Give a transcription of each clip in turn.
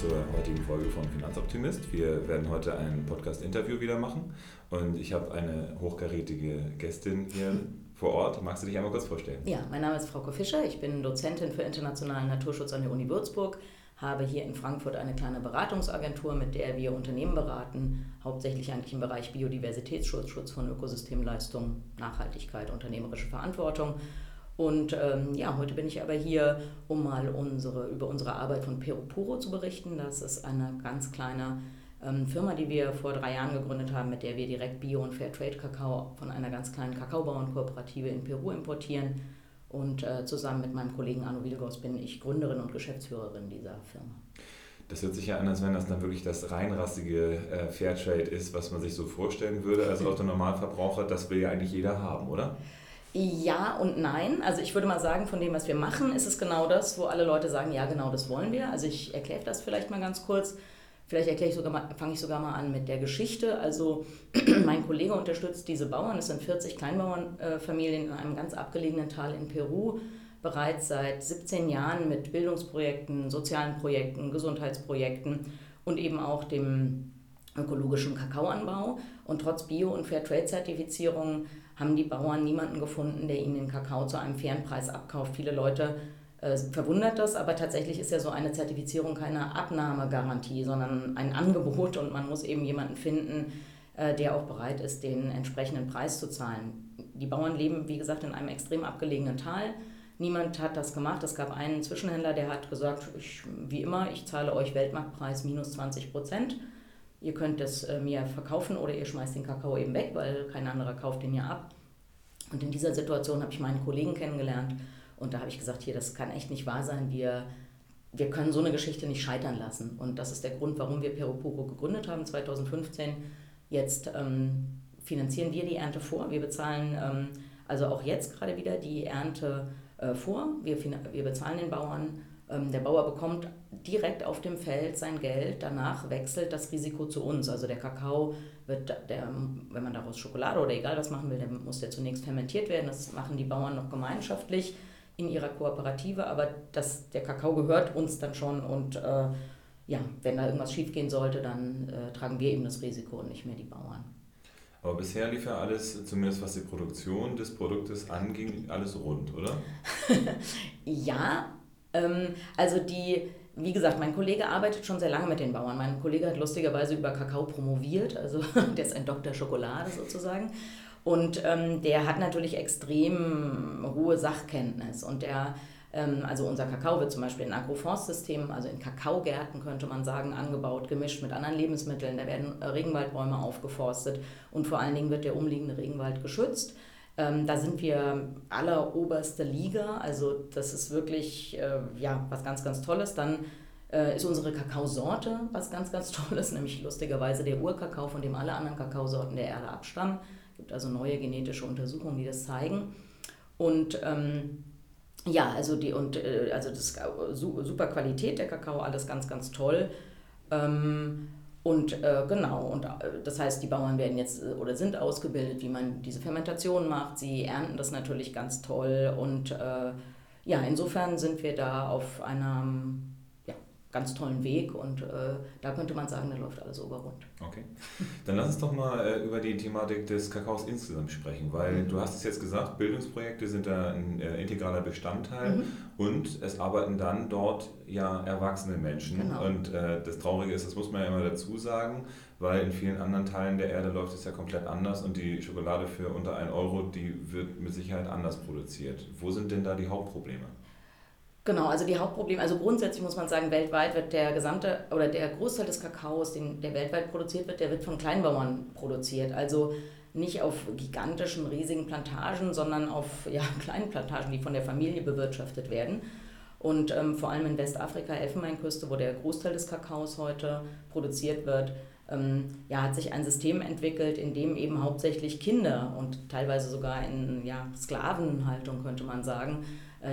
zur heutigen Folge von Finanzoptimist. Wir werden heute ein Podcast-Interview wieder machen und ich habe eine hochkarätige Gästin hier vor Ort. Magst du dich einmal kurz vorstellen? Ja, mein Name ist Frauke Fischer. Ich bin Dozentin für internationalen Naturschutz an der Uni Würzburg, habe hier in Frankfurt eine kleine Beratungsagentur, mit der wir Unternehmen beraten, hauptsächlich eigentlich im Bereich Biodiversitätsschutz, Schutz von Ökosystemleistungen, Nachhaltigkeit, unternehmerische Verantwortung. Und ähm, ja, heute bin ich aber hier, um mal unsere, über unsere Arbeit von Peru Puro zu berichten. Das ist eine ganz kleine ähm, Firma, die wir vor drei Jahren gegründet haben, mit der wir direkt Bio- und Fairtrade-Kakao von einer ganz kleinen Kakaobauernkooperative in Peru importieren. Und äh, zusammen mit meinem Kollegen Arno Wilgos bin ich Gründerin und Geschäftsführerin dieser Firma. Das hört sich ja an, als wenn das dann wirklich das reinrassige äh, Fairtrade ist, was man sich so vorstellen würde als Autonormalverbraucher. Das will ja eigentlich jeder haben, oder? Ja und nein. Also ich würde mal sagen, von dem, was wir machen, ist es genau das, wo alle Leute sagen, ja, genau das wollen wir. Also ich erkläre das vielleicht mal ganz kurz. Vielleicht erkläre ich sogar mal, fange ich sogar mal an mit der Geschichte. Also mein Kollege unterstützt diese Bauern, es sind 40 Kleinbauernfamilien in einem ganz abgelegenen Tal in Peru, bereits seit 17 Jahren mit Bildungsprojekten, sozialen Projekten, Gesundheitsprojekten und eben auch dem ökologischen Kakaoanbau. Und trotz Bio- und Fairtrade-Zertifizierung haben die Bauern niemanden gefunden, der ihnen den Kakao zu einem fairen Preis abkauft. Viele Leute äh, verwundert das, aber tatsächlich ist ja so eine Zertifizierung keine Abnahmegarantie, sondern ein Angebot und man muss eben jemanden finden, äh, der auch bereit ist, den entsprechenden Preis zu zahlen. Die Bauern leben, wie gesagt, in einem extrem abgelegenen Tal. Niemand hat das gemacht. Es gab einen Zwischenhändler, der hat gesagt, ich, wie immer, ich zahle euch Weltmarktpreis minus 20 Prozent. Ihr könnt es äh, mir verkaufen oder ihr schmeißt den Kakao eben weg, weil kein anderer kauft den ja ab. Und in dieser Situation habe ich meinen Kollegen kennengelernt und da habe ich gesagt, hier, das kann echt nicht wahr sein. Wir, wir können so eine Geschichte nicht scheitern lassen. Und das ist der Grund, warum wir Peropuro gegründet haben 2015. Jetzt ähm, finanzieren wir die Ernte vor. Wir bezahlen ähm, also auch jetzt gerade wieder die Ernte äh, vor. Wir, wir bezahlen den Bauern der Bauer bekommt direkt auf dem Feld sein Geld, danach wechselt das Risiko zu uns. Also der Kakao wird, der, wenn man daraus Schokolade oder egal was machen will, dann muss der zunächst fermentiert werden. Das machen die Bauern noch gemeinschaftlich in ihrer Kooperative, aber das, der Kakao gehört uns dann schon und äh, ja, wenn da irgendwas schiefgehen sollte, dann äh, tragen wir eben das Risiko und nicht mehr die Bauern. Aber bisher lief ja alles, zumindest was die Produktion des Produktes anging, alles rund, oder? ja, ähm, also die, wie gesagt, mein Kollege arbeitet schon sehr lange mit den Bauern. Mein Kollege hat lustigerweise über Kakao promoviert, also der ist ein Doktor Schokolade sozusagen. Und ähm, der hat natürlich extrem hohe Sachkenntnis und der ähm, also unser Kakao wird zum Beispiel in Agroforstsystemen, also in Kakaogärten könnte man sagen, angebaut, gemischt mit anderen Lebensmitteln. Da werden Regenwaldbäume aufgeforstet und vor allen Dingen wird der umliegende Regenwald geschützt. Ähm, da sind wir alleroberste Liga, also das ist wirklich äh, ja, was ganz, ganz Tolles. Dann äh, ist unsere Kakaosorte was ganz, ganz Tolles, nämlich lustigerweise der Urkakao, von dem alle anderen Kakaosorten der Erde abstammen. Es gibt also neue genetische Untersuchungen, die das zeigen. Und ähm, ja, also die und äh, also das super Qualität der Kakao, alles ganz, ganz toll. Ähm, und äh, genau, und äh, das heißt, die Bauern werden jetzt äh, oder sind ausgebildet, wie man diese Fermentation macht. Sie ernten das natürlich ganz toll. Und äh, ja, insofern sind wir da auf einem ganz tollen Weg und äh, da könnte man sagen, da läuft alles oberrund. Okay, dann lass uns doch mal äh, über die Thematik des Kakaos insgesamt sprechen, weil mhm. du hast es jetzt gesagt, Bildungsprojekte sind da ein äh, integraler Bestandteil mhm. und es arbeiten dann dort ja erwachsene Menschen genau. und äh, das Traurige ist, das muss man ja immer dazu sagen, weil in vielen anderen Teilen der Erde läuft es ja komplett anders und die Schokolade für unter 1 Euro, die wird mit Sicherheit anders produziert. Wo sind denn da die Hauptprobleme? Genau, also die Hauptprobleme, also grundsätzlich muss man sagen, weltweit wird der gesamte oder der Großteil des Kakaos, den, der weltweit produziert wird, der wird von Kleinbauern produziert. Also nicht auf gigantischen, riesigen Plantagen, sondern auf ja, kleinen Plantagen, die von der Familie bewirtschaftet werden. Und ähm, vor allem in Westafrika, Elfenbeinküste, wo der Großteil des Kakaos heute produziert wird, ähm, ja, hat sich ein System entwickelt, in dem eben hauptsächlich Kinder und teilweise sogar in ja, Sklavenhaltung, könnte man sagen,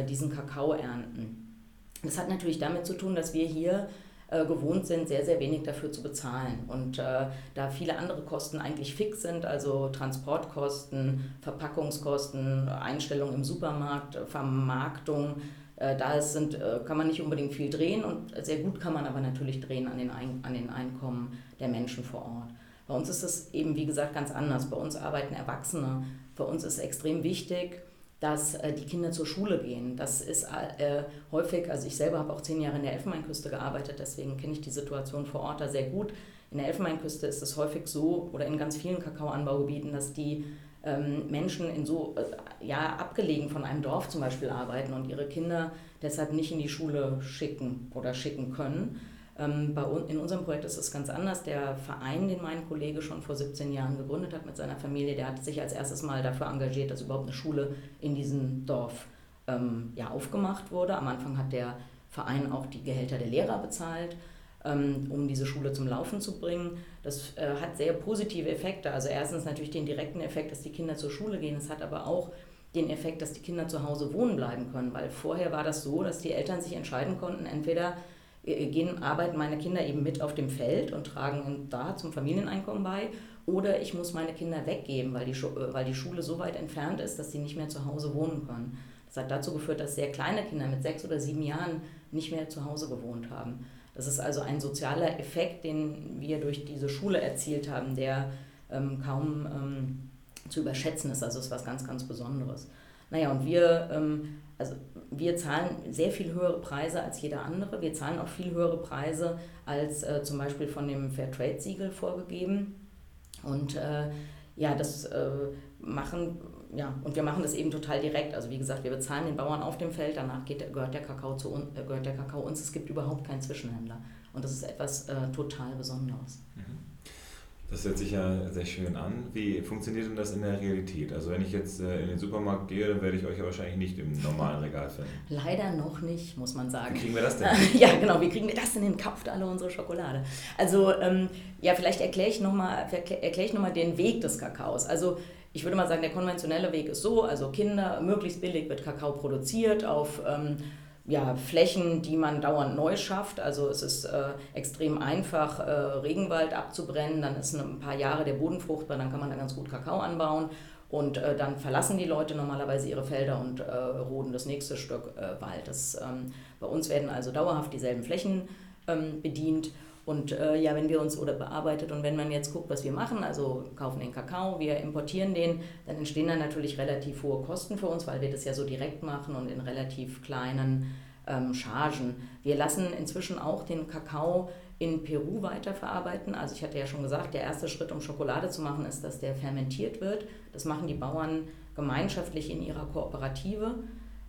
diesen Kakao ernten. Das hat natürlich damit zu tun, dass wir hier äh, gewohnt sind, sehr, sehr wenig dafür zu bezahlen. Und äh, da viele andere Kosten eigentlich fix sind, also Transportkosten, Verpackungskosten, Einstellung im Supermarkt, Vermarktung, Äh, da sind, äh, kann man nicht unbedingt viel drehen und sehr gut kann man aber natürlich drehen an den, Ein an den Einkommen der Menschen vor Ort. Bei uns ist es eben, wie gesagt, ganz anders. Bei uns arbeiten Erwachsene. Bei uns ist extrem wichtig, dass äh, die Kinder zur Schule gehen. Das ist äh, häufig, also ich selber habe auch zehn Jahre in der Elfenbeinküste gearbeitet, deswegen kenne ich die Situation vor Ort da sehr gut. In der Elfenbeinküste ist es häufig so, oder in ganz vielen Kakaoanbaugebieten, dass die ähm, Menschen in so, äh, ja, abgelegen von einem Dorf zum Beispiel arbeiten und ihre Kinder deshalb nicht in die Schule schicken oder schicken können. Ähm, bei, in unserem Projekt ist es ganz anders. Der Verein, den mein Kollege schon vor 17 Jahren gegründet hat mit seiner Familie, der hat sich als erstes mal dafür engagiert, dass überhaupt eine Schule in diesem Dorf ähm, ja, aufgemacht wurde. Am Anfang hat der Verein auch die Gehälter der Lehrer bezahlt, ähm, um diese Schule zum Laufen zu bringen. Das äh, hat sehr positive Effekte. Also erstens natürlich den direkten Effekt, dass die Kinder zur Schule gehen. Es hat aber auch den Effekt, dass die Kinder zu Hause wohnen bleiben können, weil vorher war das so, dass die Eltern sich entscheiden konnten, entweder gehen, arbeiten meine Kinder eben mit auf dem Feld und tragen da zum Familieneinkommen bei. Oder ich muss meine Kinder weggeben, weil die, äh, weil die Schule so weit entfernt ist, dass sie nicht mehr zu Hause wohnen können. Das hat dazu geführt, dass sehr kleine Kinder mit sechs oder sieben Jahren nicht mehr zu Hause gewohnt haben. Das ist also ein sozialer Effekt, den wir durch diese Schule erzielt haben, der ähm, kaum ähm, zu überschätzen ist. Also es ist was ganz, ganz Besonderes. Naja, und wir ähm, also wir zahlen sehr viel höhere Preise als jeder andere. Wir zahlen auch viel höhere Preise als äh, zum Beispiel von dem Fairtrade-Siegel vorgegeben. Und äh, ja, das äh, machen, ja, und wir machen das eben total direkt. Also wie gesagt, wir bezahlen den Bauern auf dem Feld, danach geht, gehört, der Kakao zu, äh, gehört der Kakao uns. Es gibt überhaupt keinen Zwischenhändler. Und das ist etwas äh, total Besonderes. Mhm. Das hört sich ja sehr schön an. Wie funktioniert denn das in der Realität? Also wenn ich jetzt äh, in den Supermarkt gehe, dann werde ich euch ja wahrscheinlich nicht im normalen Regal finden. Leider noch nicht, muss man sagen. Wie kriegen wir das denn? ja, genau, wie kriegen wir das denn hin? Kauft alle unsere Schokolade. Also ähm, ja, vielleicht erkläre ich nochmal erklär noch den Weg des Kakaos. Also ich würde mal sagen, der konventionelle Weg ist so, also Kinder, möglichst billig wird Kakao produziert auf... Ähm, ja, Flächen, die man dauernd neu schafft. Also es ist äh, extrem einfach, äh, Regenwald abzubrennen, dann ist ein paar Jahre der Boden fruchtbar, dann kann man da ganz gut Kakao anbauen. Und äh, dann verlassen die Leute normalerweise ihre Felder und äh, roden das nächste Stück äh, Wald. Das, ähm, bei uns werden also dauerhaft dieselben Flächen ähm, bedient. Und äh, ja, wenn wir uns oder bearbeitet und wenn man jetzt guckt, was wir machen, also kaufen den Kakao, wir importieren den, dann entstehen dann natürlich relativ hohe Kosten für uns, weil wir das ja so direkt machen und in relativ kleinen ähm, Chargen. Wir lassen inzwischen auch den Kakao in Peru weiterverarbeiten. Also ich hatte ja schon gesagt, der erste Schritt, um Schokolade zu machen, ist, dass der fermentiert wird. Das machen die Bauern gemeinschaftlich in ihrer Kooperative.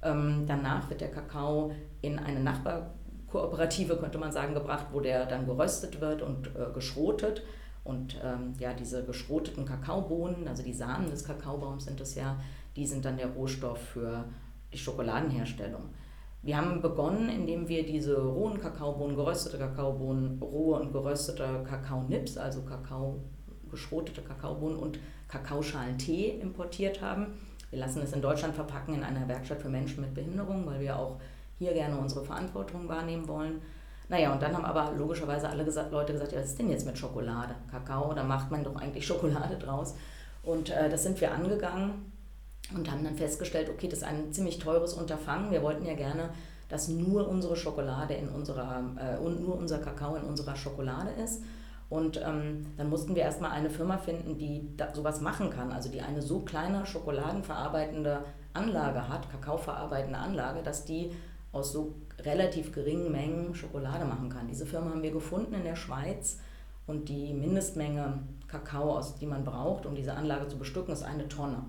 Ähm, danach wird der Kakao in eine Nachbar Kooperative, könnte man sagen, gebracht, wo der dann geröstet wird und äh, geschrotet. Und ähm, ja, diese geschroteten Kakaobohnen, also die Samen des Kakaobaums sind es ja, die sind dann der Rohstoff für die Schokoladenherstellung. Wir haben begonnen, indem wir diese rohen Kakaobohnen, geröstete Kakaobohnen, rohe und geröstete Kakaonips, also Kakao, geschrotete Kakaobohnen und Kakaoschalen-Tee importiert haben. Wir lassen es in Deutschland verpacken in einer Werkstatt für Menschen mit Behinderung, weil wir auch hier gerne unsere Verantwortung wahrnehmen wollen. Naja, und dann haben aber logischerweise alle gesagt, Leute gesagt, ja, was ist denn jetzt mit Schokolade? Kakao, da macht man doch eigentlich Schokolade draus. Und äh, das sind wir angegangen und haben dann festgestellt, okay, das ist ein ziemlich teures Unterfangen. Wir wollten ja gerne, dass nur unsere Schokolade in unserer, äh, und nur unser Kakao in unserer Schokolade ist. Und ähm, dann mussten wir erstmal eine Firma finden, die da, sowas machen kann, also die eine so kleine schokoladenverarbeitende Anlage hat, kakaoverarbeitende Anlage, dass die aus so relativ geringen Mengen Schokolade machen kann. Diese Firma haben wir gefunden in der Schweiz und die Mindestmenge Kakao, die man braucht, um diese Anlage zu bestücken, ist eine Tonne.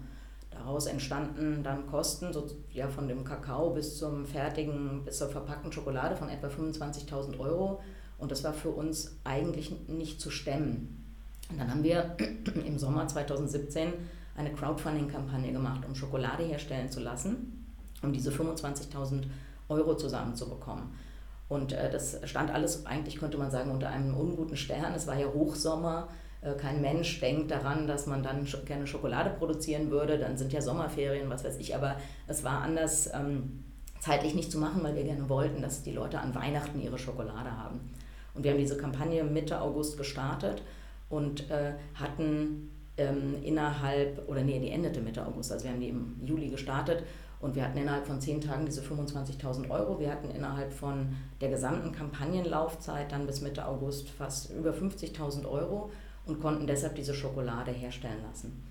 Daraus entstanden dann Kosten so, ja, von dem Kakao bis zum fertigen, bis zur verpackten Schokolade von etwa 25.000 Euro. Und das war für uns eigentlich nicht zu stemmen. Und dann haben wir im Sommer 2017 eine Crowdfunding-Kampagne gemacht, um Schokolade herstellen zu lassen, um diese 25.000 Euro Euro zusammenzubekommen. Und äh, das stand alles eigentlich, könnte man sagen, unter einem unguten Stern. Es war ja Hochsommer. Äh, kein Mensch denkt daran, dass man dann gerne Schokolade produzieren würde. Dann sind ja Sommerferien, was weiß ich. Aber es war anders ähm, zeitlich nicht zu machen, weil wir gerne wollten, dass die Leute an Weihnachten ihre Schokolade haben. Und wir haben diese Kampagne Mitte August gestartet und äh, hatten ähm, innerhalb, oder nee, die endete Mitte August, also wir haben die im Juli gestartet Und wir hatten innerhalb von zehn Tagen diese 25.000 Euro. Wir hatten innerhalb von der gesamten Kampagnenlaufzeit dann bis Mitte August fast über 50.000 Euro und konnten deshalb diese Schokolade herstellen lassen.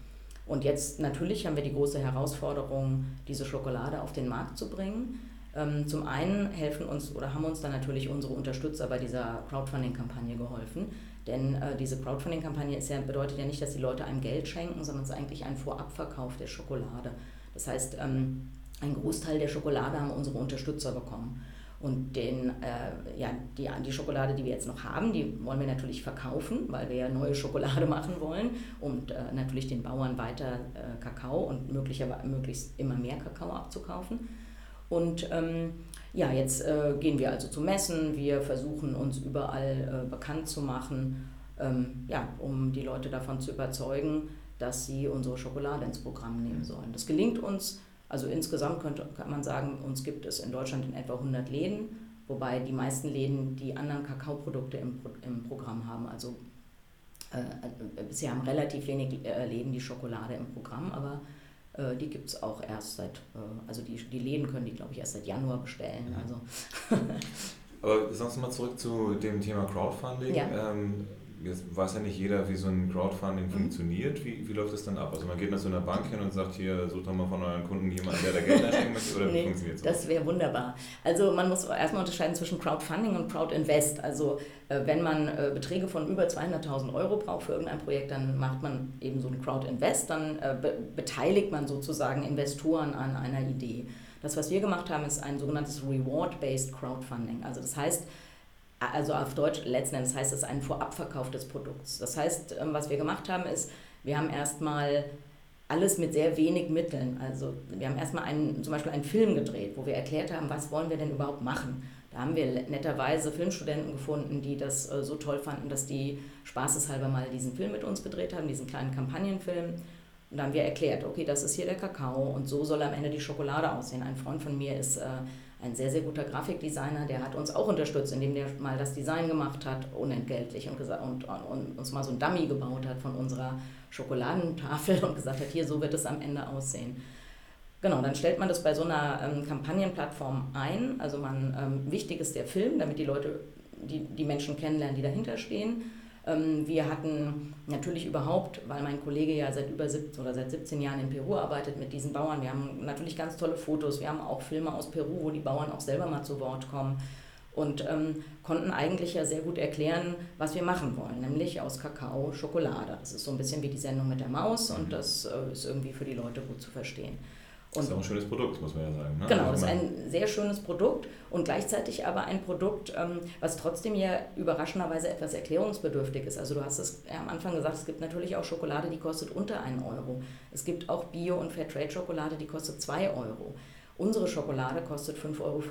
Und jetzt natürlich haben wir die große Herausforderung, diese Schokolade auf den Markt zu bringen. Ähm, zum einen helfen uns oder haben uns dann natürlich unsere Unterstützer bei dieser Crowdfunding-Kampagne geholfen. Denn äh, diese Crowdfunding-Kampagne ja, bedeutet ja nicht, dass die Leute einem Geld schenken, sondern es ist eigentlich ein Vorabverkauf der Schokolade. Das heißt, ähm, ein Großteil der Schokolade haben unsere Unterstützer bekommen. Und den, äh, ja, die, die Schokolade, die wir jetzt noch haben, die wollen wir natürlich verkaufen, weil wir ja neue Schokolade machen wollen und äh, natürlich den Bauern weiter äh, Kakao und möglicherweise möglichst immer mehr Kakao abzukaufen. Und ähm, ja, jetzt äh, gehen wir also zu Messen, wir versuchen uns überall äh, bekannt zu machen, ähm, ja, um die Leute davon zu überzeugen, dass sie unsere Schokolade ins Programm nehmen sollen. Das gelingt uns, also insgesamt könnte, kann man sagen, uns gibt es in Deutschland in etwa 100 Läden, wobei die meisten Läden die anderen Kakaoprodukte im, im Programm haben. Also äh, äh bisher haben relativ wenig äh, Läden die Schokolade im Programm, aber äh, die gibt es auch erst seit, äh, also die, die Läden können die, glaube ich, erst seit Januar bestellen. Mhm. Also. Aber sonst mal zurück zu dem Thema Crowdfunding. Ja. Ähm, jetzt weiß ja nicht jeder, wie so ein Crowdfunding mhm. funktioniert. Wie, wie läuft das dann ab? Also man geht nach so einer Bank hin und sagt, hier, sucht doch mal von euren Kunden jemanden, der da Geld einstecken möchte, oder nee, wie funktioniert das? Das wäre wunderbar. Also man muss erstmal unterscheiden zwischen Crowdfunding und Crowdinvest. Also äh, wenn man äh, Beträge von über 200.000 Euro braucht für irgendein Projekt, dann macht man eben so ein Crowdinvest, dann äh, be beteiligt man sozusagen Investoren an einer Idee. Das, was wir gemacht haben, ist ein sogenanntes Reward-Based Crowdfunding. Also das heißt, also auf Deutsch letzten Endes heißt es ein Vorabverkauf des Produkts. Das heißt, ähm, was wir gemacht haben, ist, wir haben erstmal alles mit sehr wenig Mitteln. Also wir haben erstmal einen, zum Beispiel einen Film gedreht, wo wir erklärt haben, was wollen wir denn überhaupt machen. Da haben wir netterweise Filmstudenten gefunden, die das äh, so toll fanden, dass die spaßeshalber mal diesen Film mit uns gedreht haben, diesen kleinen Kampagnenfilm. Und da haben wir erklärt, okay, das ist hier der Kakao und so soll am Ende die Schokolade aussehen. Ein Freund von mir ist äh, ein sehr, sehr guter Grafikdesigner, der hat uns auch unterstützt, indem der mal das Design gemacht hat, unentgeltlich und, und, und uns mal so ein Dummy gebaut hat von unserer Schokoladentafel und gesagt hat, hier, so wird es am Ende aussehen. Genau, dann stellt man das bei so einer ähm, Kampagnenplattform ein. Also man, ähm, wichtig ist der Film, damit die Leute, die, die Menschen kennenlernen, die dahinter stehen. Ähm, wir hatten natürlich überhaupt, weil mein Kollege ja seit über 17 oder seit 17 Jahren in Peru arbeitet mit diesen Bauern, wir haben natürlich ganz tolle Fotos, wir haben auch Filme aus Peru, wo die Bauern auch selber mal zu Wort kommen und ähm, konnten eigentlich ja sehr gut erklären, was wir machen wollen, nämlich aus Kakao Schokolade. Das ist so ein bisschen wie die Sendung mit der Maus und mhm. das äh, ist irgendwie für die Leute gut zu verstehen. Und das ist auch ein schönes Produkt, muss man ja sagen. Ne? Genau, also das ist ein sehr schönes Produkt und gleichzeitig aber ein Produkt, ähm, was trotzdem ja überraschenderweise etwas erklärungsbedürftig ist. Also du hast es ja am Anfang gesagt, es gibt natürlich auch Schokolade, die kostet unter 1 Euro. Es gibt auch Bio- und Fairtrade-Schokolade, die kostet 2 Euro. Unsere Schokolade kostet 5,50 Euro.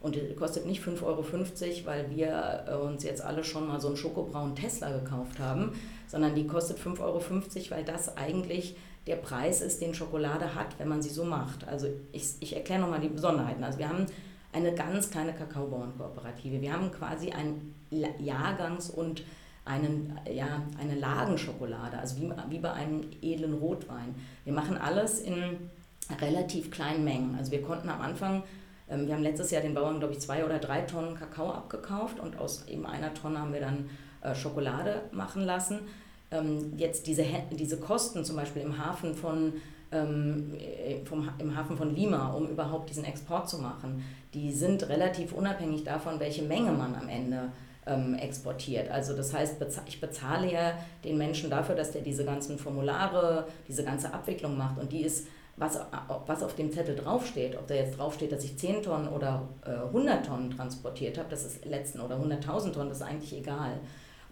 Und die kostet nicht 5,50 Euro, weil wir äh, uns jetzt alle schon mal so einen schokobraunen Tesla gekauft haben, sondern die kostet 5,50 Euro, weil das eigentlich der Preis ist, den Schokolade hat, wenn man sie so macht. Also ich, ich erkläre nochmal die Besonderheiten. Also wir haben eine ganz kleine Kakaobauernkooperative. Wir haben quasi ein Jahrgangs- und einen, ja, eine Lagenschokolade, also wie, wie bei einem edlen Rotwein. Wir machen alles in relativ kleinen Mengen. Also wir konnten am Anfang, ähm, wir haben letztes Jahr den Bauern, glaube ich, zwei oder drei Tonnen Kakao abgekauft und aus eben einer Tonne haben wir dann äh, Schokolade machen lassen ähm, jetzt diese, diese Kosten zum Beispiel im Hafen von ähm, äh, vom, im Hafen von Lima, um überhaupt diesen Export zu machen, die sind relativ unabhängig davon, welche Menge man am Ende ähm, exportiert. Also das heißt, ich bezahle ja den Menschen dafür, dass der diese ganzen Formulare, diese ganze Abwicklung macht und die ist, was, was auf dem Zettel draufsteht, ob da jetzt draufsteht, dass ich 10 Tonnen oder äh, 100 Tonnen transportiert habe, das ist letzten oder 100.000 Tonnen, das ist eigentlich egal.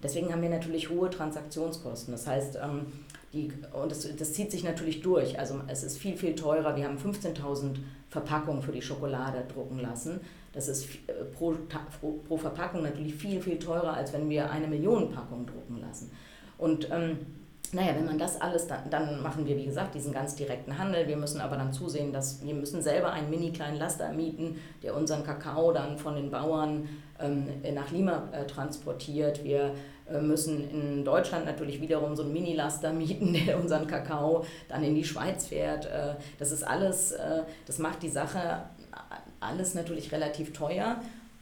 Deswegen haben wir natürlich hohe Transaktionskosten. Das heißt, ähm, die, und das, das zieht sich natürlich durch. Also es ist viel, viel teurer. Wir haben 15.000 Verpackungen für die Schokolade drucken lassen. Das ist äh, pro, pro Verpackung natürlich viel, viel teurer, als wenn wir eine Million Packung drucken lassen. Und ähm, naja, wenn man das alles, dann, dann machen wir, wie gesagt, diesen ganz direkten Handel. Wir müssen aber dann zusehen, dass wir müssen selber einen mini kleinen Laster mieten, der unseren Kakao dann von den Bauern ähm, nach Lima äh, transportiert. Wir müssen in Deutschland natürlich wiederum so einen Mini-Laster mieten, der unseren Kakao dann in die Schweiz fährt. Äh, das ist alles, äh, das macht die Sache alles natürlich relativ teuer.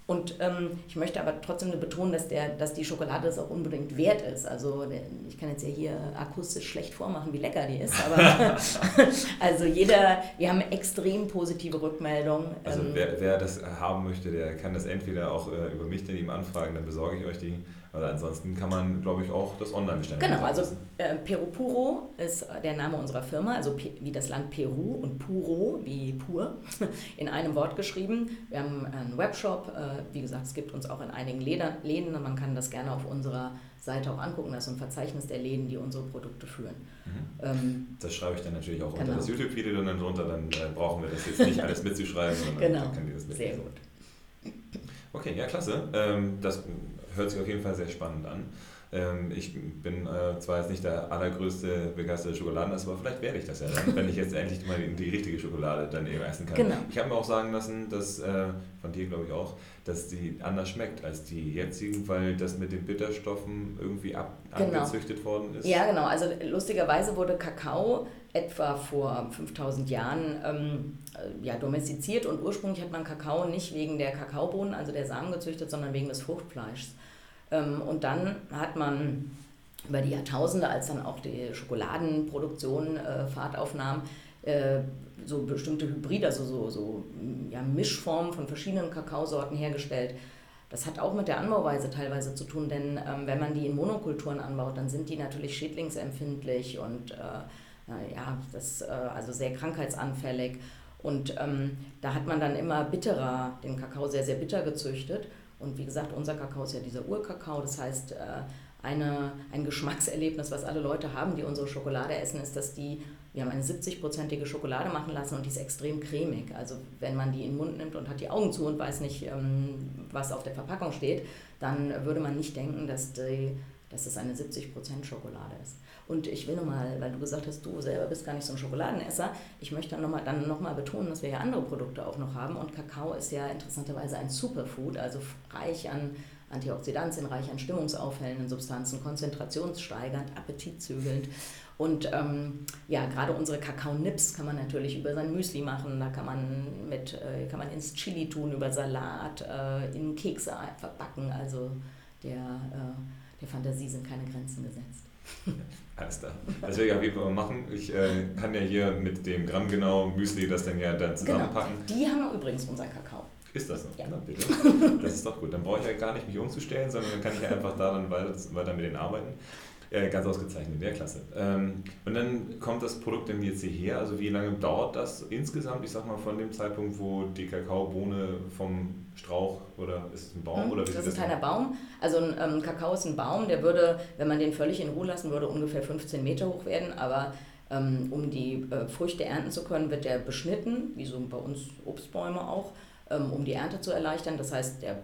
Und ähm, ich möchte aber trotzdem betonen, dass, der, dass die Schokolade das auch unbedingt wert ist. Also ich kann jetzt ja hier akustisch schlecht vormachen, wie lecker die ist, aber also jeder, wir haben extrem positive Rückmeldungen. Also ähm, wer, wer das haben möchte, der kann das entweder auch äh, über mich dann ihm anfragen, dann besorge ich euch die. Oder ansonsten kann man, glaube ich, auch das online bestellen. Genau, also äh, Peru Puro ist der Name unserer Firma, also wie das Land Peru und Puro wie pur in einem Wort geschrieben. Wir haben einen Webshop, äh, wie gesagt, es gibt uns auch in einigen Läden, Läden man kann das gerne auf unserer Seite auch angucken. Das ist ein Verzeichnis der Läden, die unsere Produkte führen. Mhm. Ähm, das schreibe ich dann natürlich auch genau. unter das YouTube-Video dann drunter, dann äh, brauchen wir das jetzt nicht alles mitzuschreiben, sondern genau. dann kann die das mitlesen. Sehr gut. Okay, ja, klasse. Ähm, das hört sich auf jeden Fall sehr spannend an. Ähm, ich bin äh, zwar jetzt nicht der allergrößte begeisterte Schokoladenesser, aber vielleicht werde ich das ja dann, wenn ich jetzt endlich mal die, die richtige Schokolade dann eben essen kann. Genau. Ich habe mir auch sagen lassen, dass, äh, von dir glaube ich auch, dass die anders schmeckt als die jetzigen, weil das mit den Bitterstoffen irgendwie ab, genau. angezüchtet worden ist. Ja, genau. Also lustigerweise wurde Kakao etwa vor 5000 Jahren ähm, äh, ja, domestiziert und ursprünglich hat man Kakao nicht wegen der Kakaobohnen, also der Samen gezüchtet, sondern wegen des Fruchtfleischs. Ähm, und dann hat man über die Jahrtausende, als dann auch die Schokoladenproduktion äh, Fahrt aufnahm, äh, so bestimmte Hybride, also so, so ja, Mischformen von verschiedenen Kakaosorten hergestellt. Das hat auch mit der Anbauweise teilweise zu tun, denn ähm, wenn man die in Monokulturen anbaut, dann sind die natürlich schädlingsempfindlich und äh, ja, das, äh, also sehr krankheitsanfällig. Und ähm, da hat man dann immer bitterer, den Kakao sehr, sehr bitter gezüchtet. Und wie gesagt, unser Kakao ist ja dieser Urkakao. Das heißt, äh, eine, ein Geschmackserlebnis, was alle Leute haben, die unsere Schokolade essen, ist, dass die, wir haben eine 70-prozentige Schokolade machen lassen und die ist extrem cremig. Also wenn man die in den Mund nimmt und hat die Augen zu und weiß nicht, ähm, was auf der Verpackung steht, dann würde man nicht denken, dass, die, dass das eine 70% Schokolade ist. Und ich will nochmal, weil du gesagt hast, du selber bist gar nicht so ein Schokoladenesser, ich möchte dann nochmal noch mal betonen, dass wir ja andere Produkte auch noch haben. Und Kakao ist ja interessanterweise ein Superfood, also reich an Antioxidantien, reich an stimmungsaufhellenden Substanzen, konzentrationssteigernd, appetitzügelnd. Und ähm, ja, gerade unsere Kakao-Nips kann man natürlich über sein Müsli machen, da kann man mit, äh, kann man ins Chili tun, über Salat, äh, in Kekse verbacken. Also der, äh, der Fantasie sind keine Grenzen gesetzt. Alles klar. Das werde ich auf jeden Fall mal machen. Ich äh, kann ja hier mit dem Gramm genau Müsli das dann ja dann zusammenpacken. Genau. Die haben übrigens unseren Kakao. Ist das so? Ja. Na, bitte. Das ist doch gut. Dann brauche ich ja gar nicht mich umzustellen, sondern dann kann ich ja einfach da dann weiter, weiter mit denen arbeiten. Ganz ausgezeichnet, sehr klasse. Ähm, und dann kommt das Produkt dann jetzt hierher. Also wie lange dauert das insgesamt? Ich sag mal von dem Zeitpunkt, wo die Kakaobohne vom Strauch oder ist es ein Baum? Mhm, oder wie das ist ein kleiner Baum. Also ein ähm, Kakao ist ein Baum, der würde, wenn man den völlig in Ruhe lassen würde, ungefähr 15 Meter hoch werden. Aber ähm, um die äh, Früchte ernten zu können, wird der beschnitten, wie so bei uns Obstbäume auch, ähm, um die Ernte zu erleichtern. Das heißt, der,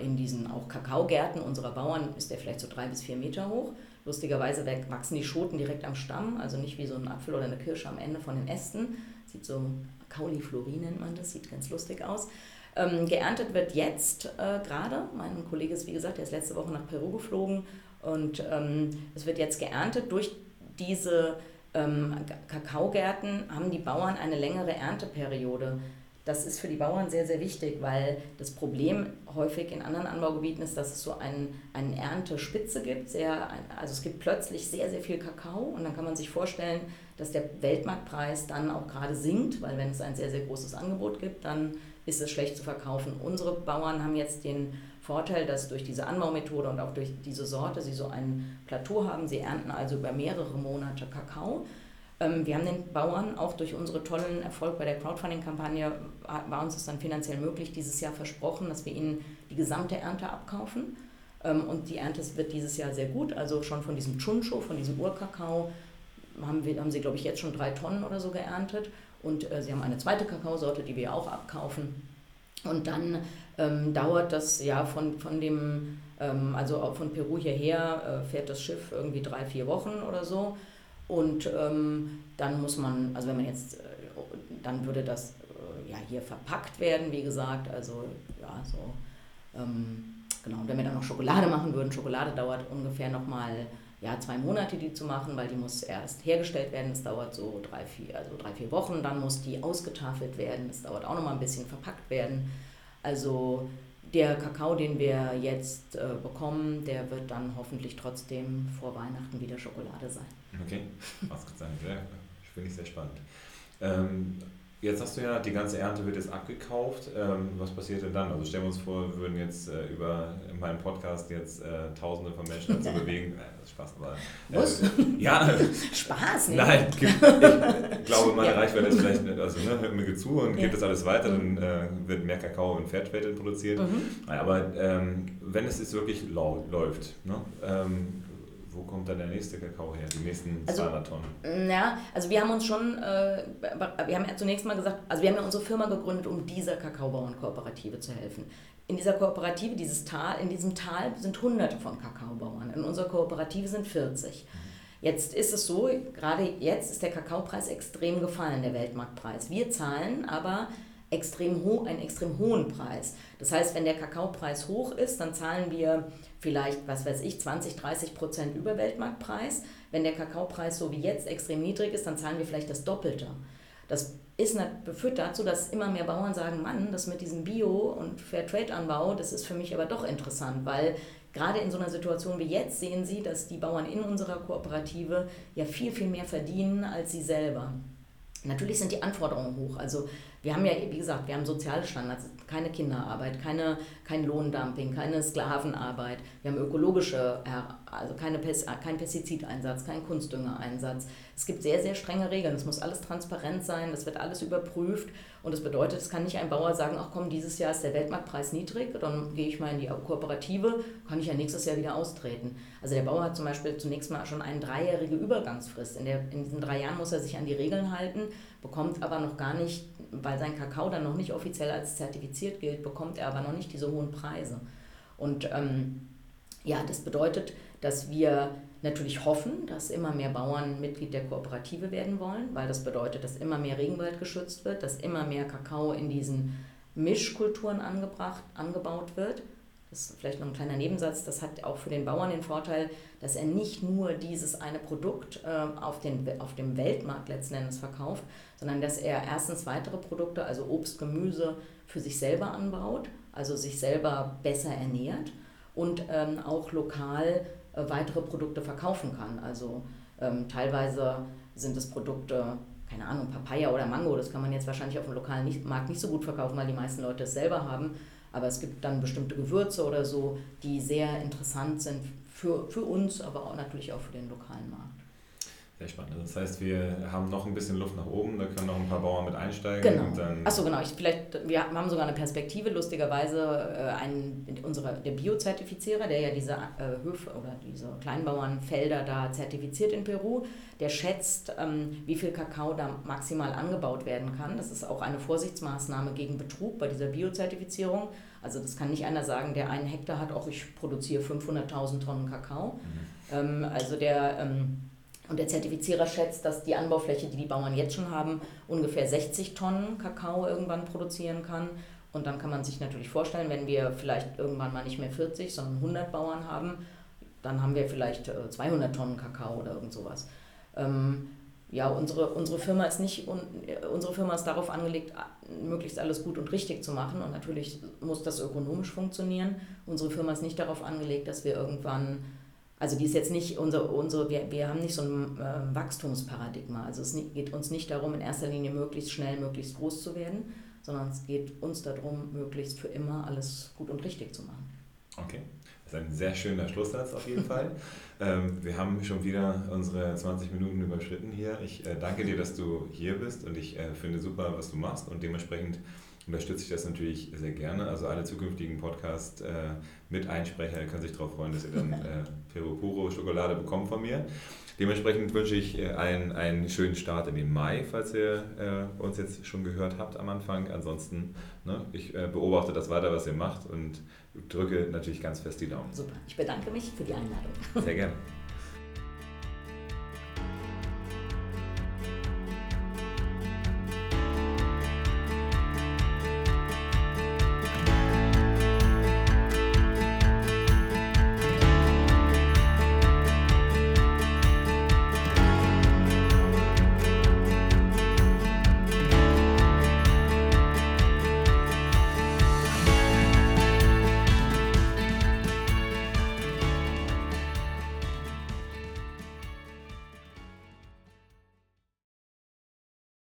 in diesen auch Kakaogärten unserer Bauern ist der vielleicht so drei bis vier Meter hoch. Lustigerweise wachsen die Schoten direkt am Stamm, also nicht wie so ein Apfel oder eine Kirsche am Ende von den Ästen. Sieht so, Cauliflorie nennt man das, sieht ganz lustig aus. Ähm, geerntet wird jetzt äh, gerade. Mein Kollege ist, wie gesagt, der ist letzte Woche nach Peru geflogen und ähm, es wird jetzt geerntet. Durch diese ähm, Kakaogärten haben die Bauern eine längere Ernteperiode. Das ist für die Bauern sehr, sehr wichtig, weil das Problem häufig in anderen Anbaugebieten ist, dass es so ein, eine Erntespitze gibt. Sehr, also es gibt plötzlich sehr, sehr viel Kakao und dann kann man sich vorstellen, dass der Weltmarktpreis dann auch gerade sinkt, weil wenn es ein sehr, sehr großes Angebot gibt, dann ist es schlecht zu verkaufen. Unsere Bauern haben jetzt den Vorteil, dass durch diese Anbaumethode und auch durch diese Sorte sie so ein Plateau haben. Sie ernten also über mehrere Monate Kakao wir haben den Bauern auch durch unseren tollen Erfolg bei der Crowdfunding-Kampagne, war uns es dann finanziell möglich, dieses Jahr versprochen, dass wir ihnen die gesamte Ernte abkaufen. Ähm, und die Ernte wird dieses Jahr sehr gut, also schon von diesem Chuncho, von diesem Urkakao, haben, wir, haben sie, glaube ich, jetzt schon drei Tonnen oder so geerntet. Und äh, sie haben eine zweite Kakaosorte, die wir auch abkaufen. Und dann ähm, dauert das ja von, von dem, ähm, also von Peru hierher, äh, fährt das Schiff irgendwie drei, vier Wochen oder so. Und ähm, dann muss man, also wenn man jetzt, äh, dann würde das äh, ja hier verpackt werden, wie gesagt, also ja, so, ähm, genau. Und wenn wir dann noch Schokolade machen würden, Schokolade dauert ungefähr nochmal ja, zwei Monate die zu machen, weil die muss erst hergestellt werden. Das dauert so drei, vier, also drei, vier Wochen. Dann muss die ausgetafelt werden. Das dauert auch nochmal ein bisschen verpackt werden. Also der Kakao, den wir jetzt äh, bekommen, der wird dann hoffentlich trotzdem vor Weihnachten wieder Schokolade sein. Okay, ausgezeichnet. Sehr, finde ich sehr spannend. Ähm, Jetzt hast du ja, die ganze Ernte wird jetzt abgekauft. Ähm, was passiert denn dann? Also stellen wir uns vor, wir würden jetzt äh, über meinen Podcast jetzt äh, Tausende von Menschen dazu bewegen. Äh, Spaß, aber. Was? ja. Spaß, ne? Nein, ich glaube, meine ja. Reichweite ist vielleicht nicht. Also, ne, hört mir zu und ja. gibt das alles weiter, dann mhm. äh, wird mehr Kakao in Fairtrade produziert. Mhm. Aber ähm, wenn es jetzt wirklich läuft, ne, ähm, wo kommt dann der nächste Kakao her, die nächsten also, 200 Tonnen? Ja, also wir haben uns schon, äh, wir haben ja zunächst mal gesagt, also wir haben ja unsere Firma gegründet, um dieser Kakaobauernkooperative zu helfen. In dieser Kooperative, dieses Tal, in diesem Tal sind hunderte von Kakaobauern. In unserer Kooperative sind 40. Jetzt ist es so, gerade jetzt ist der Kakaopreis extrem gefallen, der Weltmarktpreis. Wir zahlen aber extrem ho einen extrem hohen Preis. Das heißt, wenn der Kakaopreis hoch ist, dann zahlen wir vielleicht, was weiß ich, 20, 30 Prozent über Weltmarktpreis. Wenn der Kakaopreis so wie jetzt extrem niedrig ist, dann zahlen wir vielleicht das Doppelte. Das ist, führt dazu, dass immer mehr Bauern sagen, Mann, das mit diesem Bio- und Fairtrade-Anbau, das ist für mich aber doch interessant, weil gerade in so einer Situation wie jetzt sehen sie, dass die Bauern in unserer Kooperative ja viel, viel mehr verdienen als sie selber. Natürlich sind die Anforderungen hoch. Also wir haben ja, wie gesagt, wir haben soziale Standards, keine Kinderarbeit, keine, kein Lohndumping, keine Sklavenarbeit. Wir haben ökologische, also keine, kein Pestizideinsatz, kein Kunstdüngereinsatz. Es gibt sehr, sehr strenge Regeln. Es muss alles transparent sein, es wird alles überprüft. Und das bedeutet, es kann nicht ein Bauer sagen, ach komm, dieses Jahr ist der Weltmarktpreis niedrig, dann gehe ich mal in die Kooperative, kann ich ja nächstes Jahr wieder austreten. Also der Bauer hat zum Beispiel zunächst mal schon eine dreijährige Übergangsfrist. In, der, in diesen drei Jahren muss er sich an die Regeln halten, bekommt aber noch gar nicht, weil sein Kakao dann noch nicht offiziell als zertifiziert gilt, bekommt er aber noch nicht diese hohen Preise. Und ähm, ja, das bedeutet, dass wir natürlich hoffen, dass immer mehr Bauern Mitglied der Kooperative werden wollen, weil das bedeutet, dass immer mehr Regenwald geschützt wird, dass immer mehr Kakao in diesen Mischkulturen angebracht, angebaut wird. Das ist vielleicht noch ein kleiner Nebensatz, das hat auch für den Bauern den Vorteil, dass er nicht nur dieses eine Produkt äh, auf, den, auf dem Weltmarkt letzten Endes verkauft, sondern dass er erstens weitere Produkte, also Obst, Gemüse, für sich selber anbaut, also sich selber besser ernährt und ähm, auch lokal äh, weitere Produkte verkaufen kann. Also ähm, teilweise sind es Produkte, keine Ahnung, Papaya oder Mango, das kann man jetzt wahrscheinlich auf dem lokalen Markt nicht so gut verkaufen, weil die meisten Leute es selber haben. Aber es gibt dann bestimmte Gewürze oder so, die sehr interessant sind für, für uns, aber auch natürlich auch für den lokalen Markt. Sehr spannend. Das heißt, wir haben noch ein bisschen Luft nach oben, da können noch ein paar Bauern mit einsteigen. Genau. Achso, genau. Ich, vielleicht, wir haben sogar eine Perspektive, lustigerweise, äh, ein, unsere, der Biozertifizierer, der ja diese äh, Höfe oder diese Kleinbauernfelder da zertifiziert in Peru, der schätzt, ähm, wie viel Kakao da maximal angebaut werden kann. Das ist auch eine Vorsichtsmaßnahme gegen Betrug bei dieser Biozertifizierung. Also das kann nicht einer sagen, der einen Hektar hat, auch ich produziere 500.000 Tonnen Kakao. Mhm. Ähm, also der... Ähm, und der Zertifizierer schätzt, dass die Anbaufläche, die die Bauern jetzt schon haben, ungefähr 60 Tonnen Kakao irgendwann produzieren kann. Und dann kann man sich natürlich vorstellen, wenn wir vielleicht irgendwann mal nicht mehr 40, sondern 100 Bauern haben, dann haben wir vielleicht 200 äh, Tonnen Kakao oder irgend sowas. Ähm, ja, unsere, unsere, Firma ist nicht, unsere Firma ist darauf angelegt, möglichst alles gut und richtig zu machen. Und natürlich muss das ökonomisch funktionieren. Unsere Firma ist nicht darauf angelegt, dass wir irgendwann also die ist jetzt nicht unsere, unsere wir, wir haben nicht so ein äh, Wachstumsparadigma. Also es geht uns nicht darum, in erster Linie möglichst schnell, möglichst groß zu werden, sondern es geht uns darum, möglichst für immer alles gut und richtig zu machen. Okay, das ist ein sehr schöner Schlusssatz auf jeden Fall. Ähm, wir haben schon wieder unsere 20 Minuten überschritten hier. Ich äh, danke dir, dass du hier bist und ich äh, finde super, was du machst und dementsprechend unterstütze ich das natürlich sehr gerne. Also alle zukünftigen Podcast äh, mit Einsprecher können sich darauf freuen, dass ihr dann äh, Pero Puro Schokolade bekommt von mir. Dementsprechend wünsche ich äh, allen einen schönen Start in den Mai, falls ihr äh, uns jetzt schon gehört habt am Anfang. Ansonsten, ne, ich äh, beobachte das weiter, was ihr macht und drücke natürlich ganz fest die Daumen. Super, ich bedanke mich für die Einladung. Sehr gerne.